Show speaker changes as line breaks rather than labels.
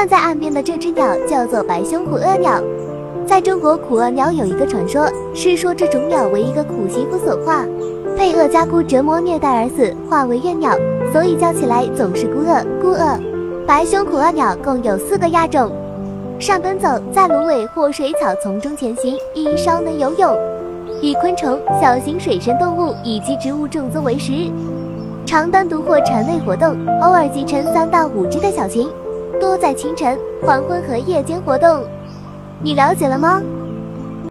站在岸边的这只鸟叫做白胸虎鳄鸟。在中国，苦鳄鸟有一个传说，是说这种鸟为一个苦媳妇所化，被恶家姑折磨虐待而死，化为怨鸟，所以叫起来总是孤恶孤恶。白胸苦鳄鸟共有四个亚种，善奔走，在芦苇或水草丛中前行，亦稍能游泳，以昆虫、小型水生动物以及植物种子为食，常单独或缠类活动，偶尔集成三到五只的小群，多在清晨、黄昏和夜间活动。你了解了吗？